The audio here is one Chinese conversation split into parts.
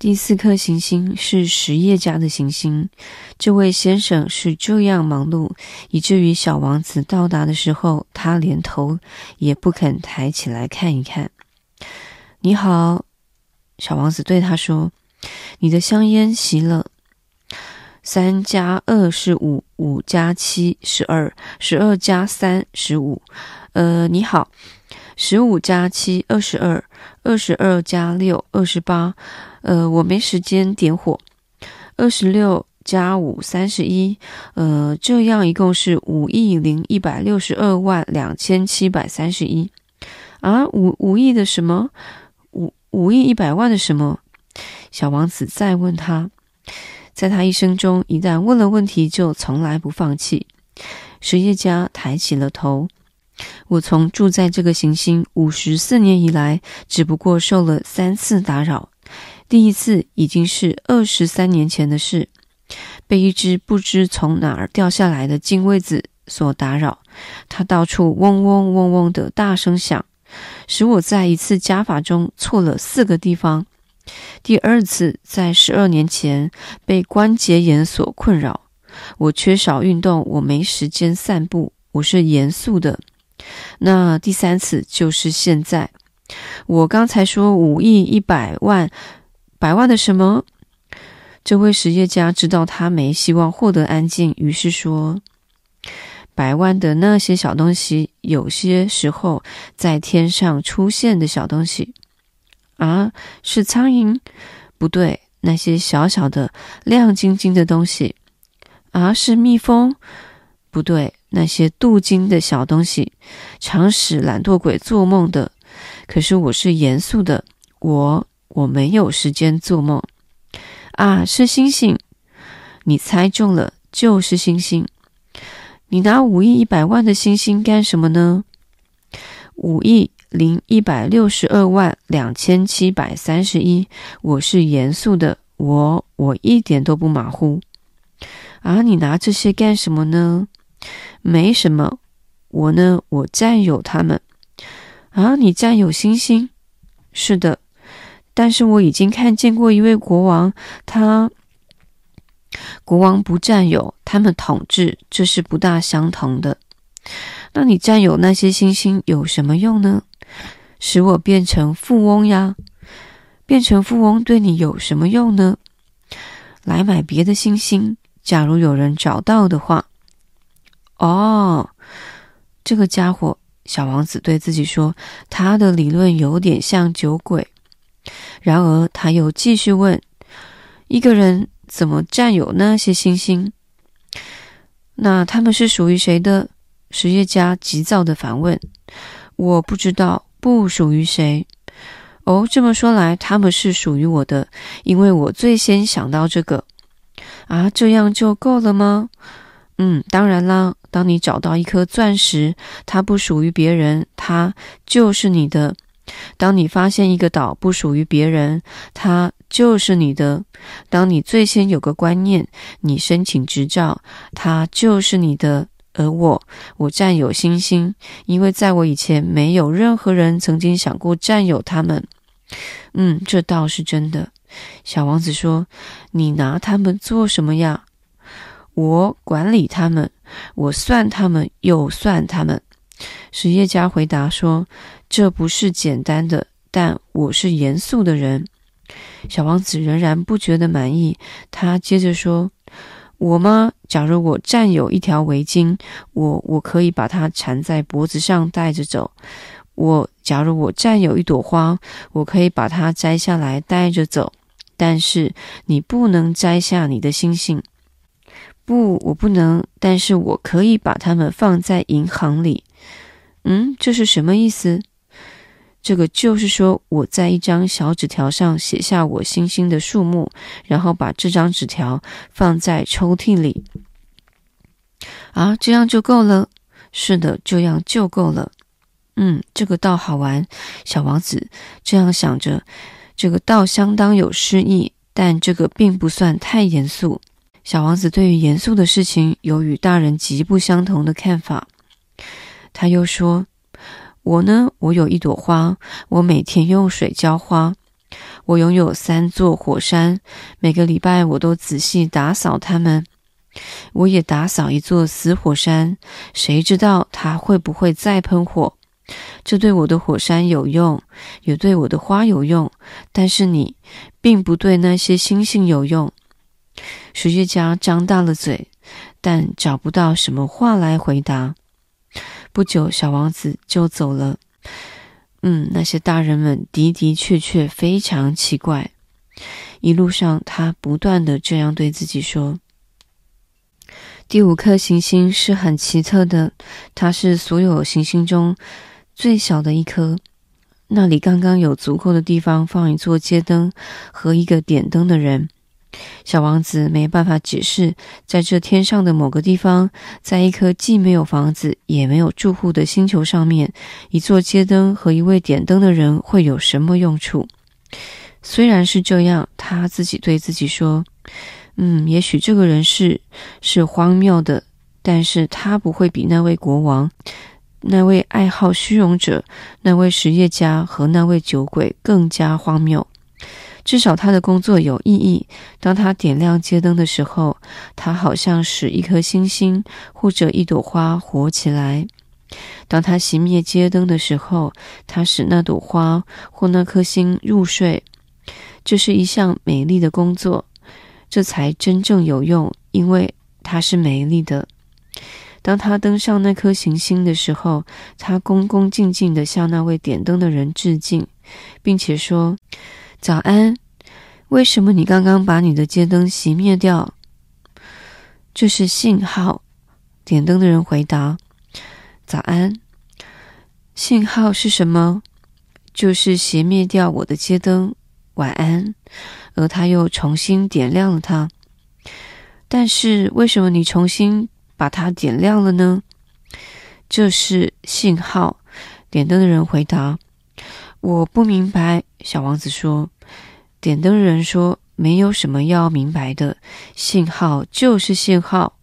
第四颗行星是实业家的行星。这位先生是这样忙碌，以至于小王子到达的时候，他连头也不肯抬起来看一看。你好，小王子对他说：“你的香烟熄了。三加二是五，五加七十二，十二加三十五。呃，你好，十五加七二十二，二十二加六二十八。”呃，我没时间点火。二十六加五三十一，呃，这样一共是五亿零一百六十二万两千七百三十一。啊，五五亿的什么？五五亿一百万的什么？小王子再问他，在他一生中，一旦问了问题，就从来不放弃。实业家抬起了头。我从住在这个行星五十四年以来，只不过受了三次打扰。第一次已经是二十三年前的事，被一只不知从哪儿掉下来的金龟子所打扰，它到处嗡嗡嗡嗡的大声响，使我在一次加法中错了四个地方。第二次在十二年前被关节炎所困扰，我缺少运动，我没时间散步，我是严肃的。那第三次就是现在，我刚才说五亿一百万。百万的什么？这位实业家知道他没希望获得安静，于是说：“百万的那些小东西，有些时候在天上出现的小东西啊，是苍蝇？不对，那些小小的亮晶晶的东西啊，是蜜蜂？不对，那些镀金的小东西，常使懒惰鬼做梦的。可是我是严肃的，我。”我没有时间做梦啊！是星星，你猜中了，就是星星。你拿五亿一百万的星星干什么呢？五亿零一百六十二万两千七百三十一。我是严肃的，我我一点都不马虎。啊，你拿这些干什么呢？没什么，我呢，我占有他们。啊，你占有星星？是的。但是我已经看见过一位国王，他国王不占有，他们统治，这是不大相同的。那你占有那些星星有什么用呢？使我变成富翁呀！变成富翁对你有什么用呢？来买别的星星，假如有人找到的话。哦，这个家伙，小王子对自己说，他的理论有点像酒鬼。然而，他又继续问：“一个人怎么占有那些星星？那他们是属于谁的？”实业家急躁地反问：“我不知道，不属于谁。哦，这么说来，他们是属于我的，因为我最先想到这个。啊，这样就够了吗？嗯，当然啦。当你找到一颗钻石，它不属于别人，它就是你的。”当你发现一个岛不属于别人，它就是你的；当你最先有个观念，你申请执照，它就是你的。而我，我占有星星，因为在我以前，没有任何人曾经想过占有它们。嗯，这倒是真的。小王子说：“你拿它们做什么呀？”我管理他们，我算他们，又算他们。实业家回答说。这不是简单的，但我是严肃的人。小王子仍然不觉得满意，他接着说：“我吗？假如我占有一条围巾，我我可以把它缠在脖子上带着走。我假如我占有一朵花，我可以把它摘下来带着走。但是你不能摘下你的星星。不，我不能，但是我可以把它们放在银行里。嗯，这是什么意思？”这个就是说，我在一张小纸条上写下我星星的数目，然后把这张纸条放在抽屉里。啊，这样就够了？是的，这样就够了。嗯，这个倒好玩。小王子这样想着，这个倒相当有诗意，但这个并不算太严肃。小王子对于严肃的事情有与大人极不相同的看法。他又说。我呢，我有一朵花，我每天用水浇花。我拥有三座火山，每个礼拜我都仔细打扫它们。我也打扫一座死火山，谁知道它会不会再喷火？这对我的火山有用，也对我的花有用，但是你并不对那些星星有用。数学家张大了嘴，但找不到什么话来回答。不久，小王子就走了。嗯，那些大人们的的确确非常奇怪。一路上，他不断地这样对自己说：“第五颗行星是很奇特的，它是所有行星中最小的一颗。那里刚刚有足够的地方放一座街灯和一个点灯的人。”小王子没办法解释，在这天上的某个地方，在一颗既没有房子也没有住户的星球上面，一座街灯和一位点灯的人会有什么用处？虽然是这样，他自己对自己说：“嗯，也许这个人是是荒谬的，但是他不会比那位国王、那位爱好虚荣者、那位实业家和那位酒鬼更加荒谬。”至少他的工作有意义。当他点亮街灯的时候，他好像使一颗星星或者一朵花活起来；当他熄灭街灯的时候，他使那朵花或那颗星入睡。这是一项美丽的工作，这才真正有用，因为它是美丽的。当他登上那颗行星的时候，他恭恭敬敬地向那位点灯的人致敬，并且说。早安，为什么你刚刚把你的街灯熄灭掉？这是信号。点灯的人回答：“早安，信号是什么？就是熄灭掉我的街灯。晚安。”而他又重新点亮了它。但是为什么你重新把它点亮了呢？这是信号。点灯的人回答。我不明白，小王子说。点灯人说：“没有什么要明白的，信号就是信号。”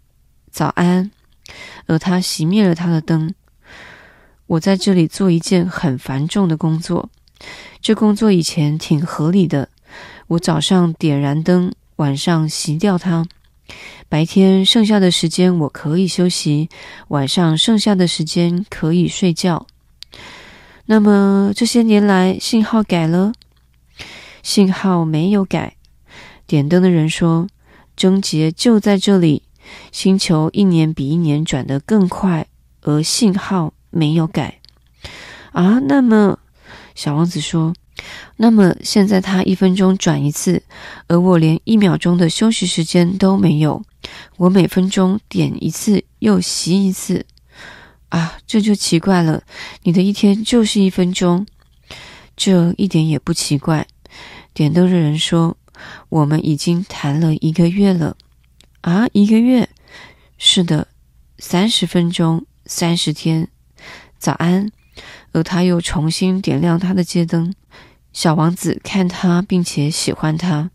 早安。而他熄灭了他的灯。我在这里做一件很繁重的工作。这工作以前挺合理的。我早上点燃灯，晚上熄掉它。白天剩下的时间我可以休息，晚上剩下的时间可以睡觉。那么这些年来，信号改了？信号没有改。点灯的人说：“症结就在这里，星球一年比一年转得更快，而信号没有改。”啊，那么小王子说：“那么现在它一分钟转一次，而我连一秒钟的休息时间都没有。我每分钟点一次又熄一次。”啊，这就奇怪了。你的一天就是一分钟，这一点也不奇怪。点灯的人说：“我们已经谈了一个月了。”啊，一个月？是的，三十分钟，三十天。早安。而他又重新点亮他的街灯。小王子看他，并且喜欢他，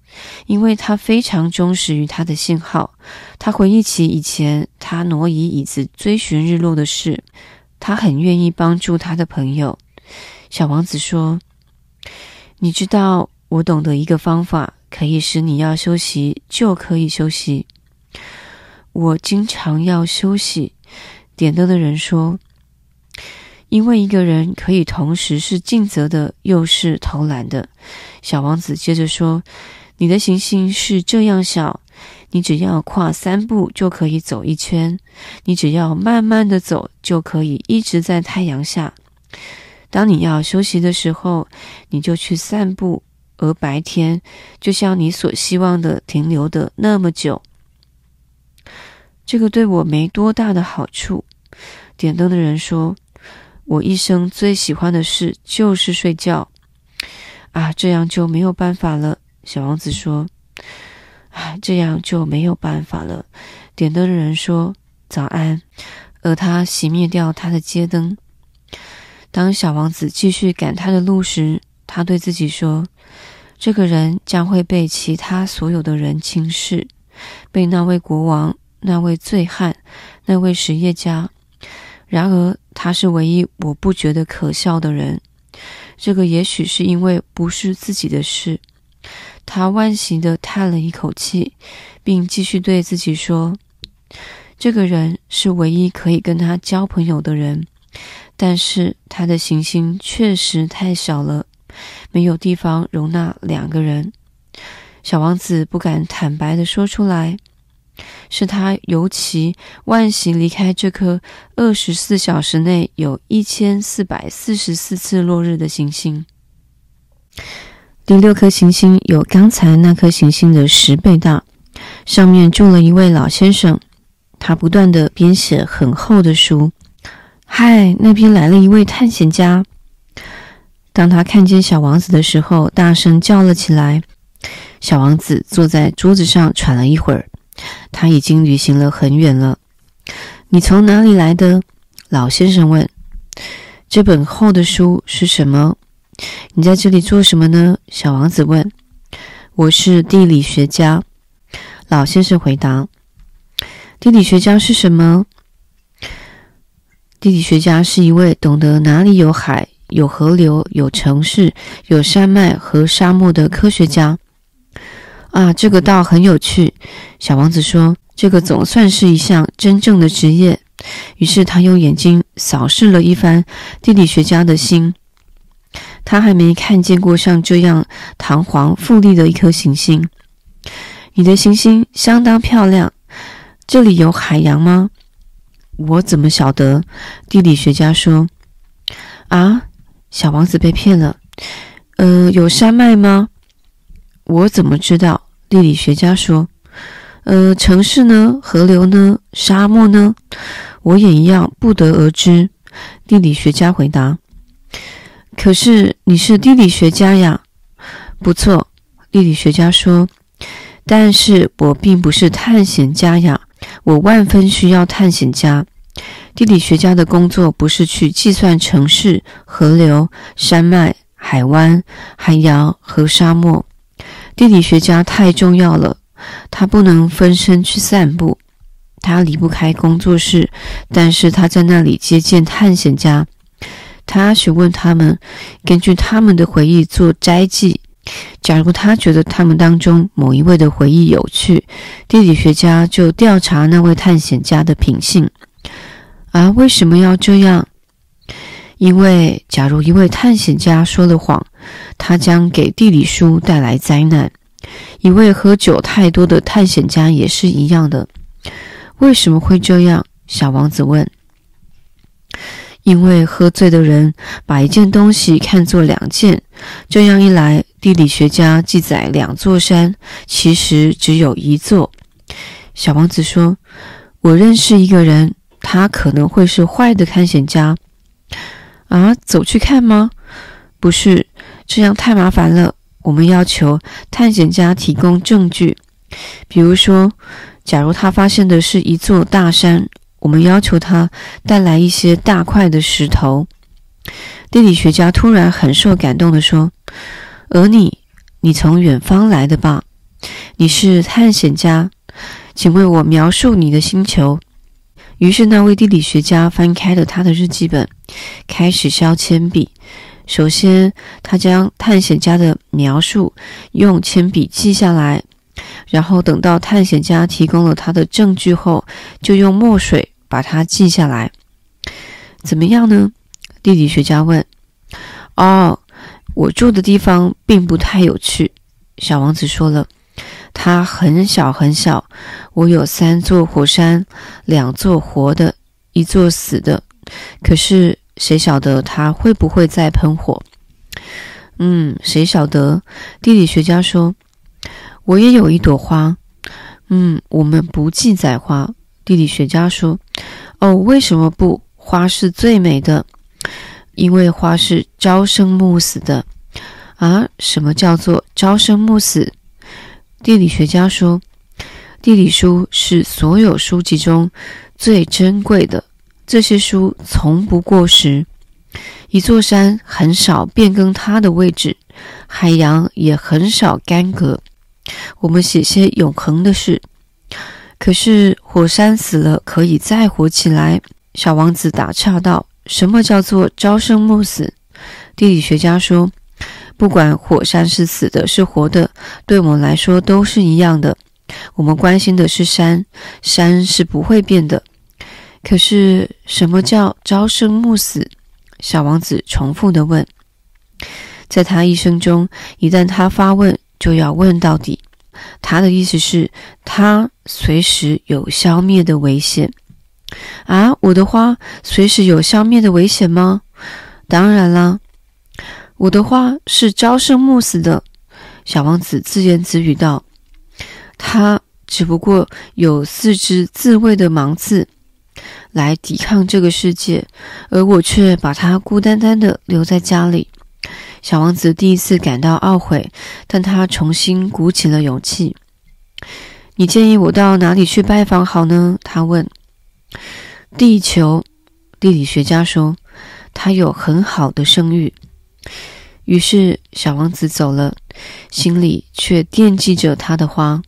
因为他非常忠实于他的信号。他回忆起以前他挪移椅子追寻日落的事，他很愿意帮助他的朋友。小王子说：“你知道，我懂得一个方法，可以使你要休息就可以休息。我经常要休息。”点灯的人说。因为一个人可以同时是尽责的，又是偷懒的。小王子接着说：“你的行星是这样小，你只要跨三步就可以走一圈，你只要慢慢的走就可以一直在太阳下。当你要休息的时候，你就去散步，而白天就像你所希望的停留的那么久。这个对我没多大的好处。”点灯的人说。我一生最喜欢的事就是睡觉，啊，这样就没有办法了。小王子说：“啊，这样就没有办法了。”点灯的人说：“早安。”而他熄灭掉他的街灯。当小王子继续赶他的路时，他对自己说：“这个人将会被其他所有的人轻视，被那位国王、那位醉汉、那位实业家。”然而，他是唯一我不觉得可笑的人。这个也许是因为不是自己的事。他惋惜地叹了一口气，并继续对自己说：“这个人是唯一可以跟他交朋友的人，但是他的行星确实太小了，没有地方容纳两个人。”小王子不敢坦白地说出来，是他尤其万幸离开这颗二十四小时内有一千四百四十四次落日的行星。第六颗行星有刚才那颗行星的十倍大，上面住了一位老先生，他不断地编写很厚的书。嗨，那边来了一位探险家。当他看见小王子的时候，大声叫了起来。小王子坐在桌子上喘了一会儿，他已经旅行了很远了。你从哪里来的？老先生问。这本厚的书是什么？你在这里做什么呢？小王子问。我是地理学家。老先生回答。地理学家是什么？地理学家是一位懂得哪里有海、有河流、有城市、有山脉和沙漠的科学家。啊，这个倒很有趣。小王子说：“这个总算是一项真正的职业。”于是他用眼睛扫视了一番地理学家的心。他还没看见过像这样堂皇富丽的一颗行星。你的行星相当漂亮。这里有海洋吗？我怎么晓得？地理学家说：“啊，小王子被骗了。呃，有山脉吗？”我怎么知道？地理学家说：“呃，城市呢？河流呢？沙漠呢？我也一样不得而知。”地理学家回答：“可是你是地理学家呀。”“不错。”地理学家说：“但是我并不是探险家呀。我万分需要探险家。地理学家的工作不是去计算城市、河流、山脉、海湾、海洋和沙漠。”地理学家太重要了，他不能分身去散步，他离不开工作室，但是他在那里接见探险家，他询问他们，根据他们的回忆做摘记。假如他觉得他们当中某一位的回忆有趣，地理学家就调查那位探险家的品性。啊，为什么要这样？因为，假如一位探险家说了谎，他将给地理书带来灾难。一位喝酒太多的探险家也是一样的。为什么会这样？小王子问。因为喝醉的人把一件东西看作两件，这样一来，地理学家记载两座山，其实只有一座。小王子说：“我认识一个人，他可能会是坏的探险家。”啊，走去看吗？不是，这样太麻烦了。我们要求探险家提供证据，比如说，假如他发现的是一座大山，我们要求他带来一些大块的石头。地理学家突然很受感动地说：“而你，你从远方来的吧？你是探险家，请为我描述你的星球。”于是，那位地理学家翻开了他的日记本，开始削铅笔。首先，他将探险家的描述用铅笔记下来，然后等到探险家提供了他的证据后，就用墨水把它记下来。怎么样呢？地理学家问。哦，我住的地方并不太有趣。小王子说了。它很小很小，我有三座火山，两座活的，一座死的。可是谁晓得它会不会再喷火？嗯，谁晓得？地理学家说，我也有一朵花。嗯，我们不记载花。地理学家说，哦，为什么不？花是最美的，因为花是朝生暮死的。啊，什么叫做朝生暮死？地理学家说：“地理书是所有书籍中最珍贵的，这些书从不过时。一座山很少变更它的位置，海洋也很少干涸。我们写些永恒的事。可是火山死了可以再活起来。”小王子打岔道：“什么叫做朝生暮死？”地理学家说：“不管火山是死的，是活的，对我们来说都是一样的。我们关心的是山，山是不会变的。可是，什么叫朝生暮死？小王子重复地问。在他一生中，一旦他发问，就要问到底。他的意思是，他随时有消灭的危险。啊，我的花随时有消灭的危险吗？当然啦，我的花是朝生暮死的。小王子自言自语道：“他只不过有四只自卫的芒刺。”来抵抗这个世界，而我却把他孤单单的留在家里。小王子第一次感到懊悔，但他重新鼓起了勇气。你建议我到哪里去拜访好呢？他问。地球，地理学家说，他有很好的声誉。于是小王子走了，心里却惦记着他的花。